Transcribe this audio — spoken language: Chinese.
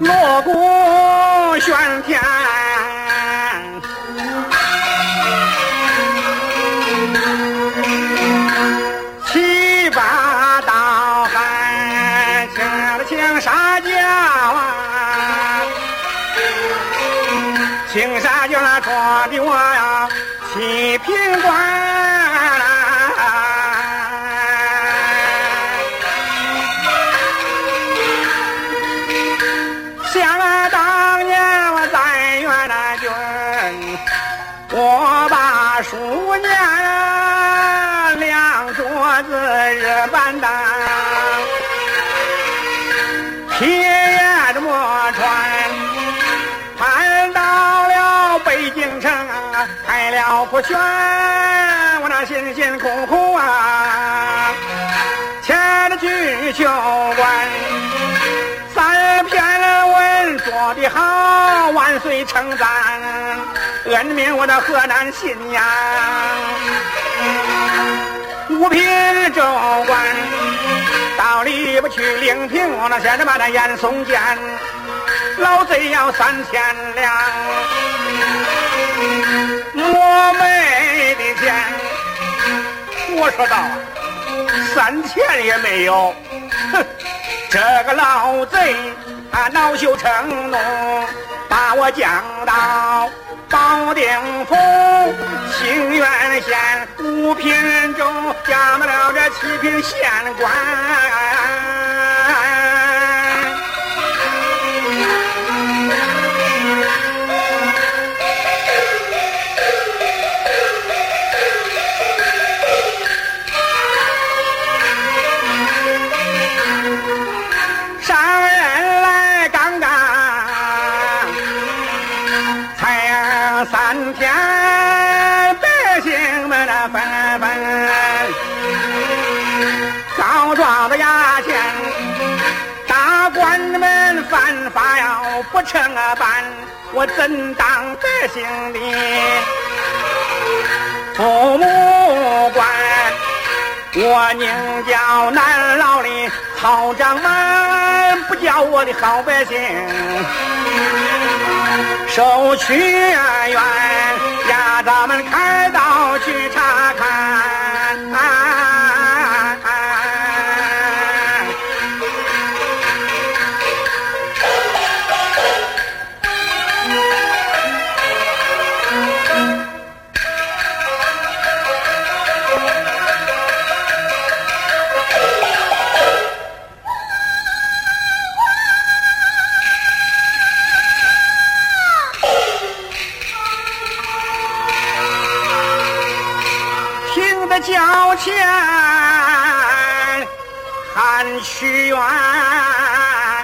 锣鼓喧天，七八道汉，青纱轿，那闯的我呀，七品官。我把书念两桌子日板凳，铁也这么穿，盼到了北京城，开了铺轩，我那辛辛苦苦啊，签了居秀官。做的好，万岁称赞，恩命我的河南信阳，五品州官，到里边去领平，我那现在把那严嵩见，老贼要三千两，我没的钱，我说道，三千也没有，哼，这个老贼。他恼羞成怒，把我降到保定府清苑县五品州，加满了这七品县官。三天，百姓们那纷纷告状的衙前，大官们犯法要不成办，我怎当百姓的父母官？我宁叫南牢里草长满。不叫我的好百姓受屈冤，呀，咱们开刀去查看。交钱喊屈原。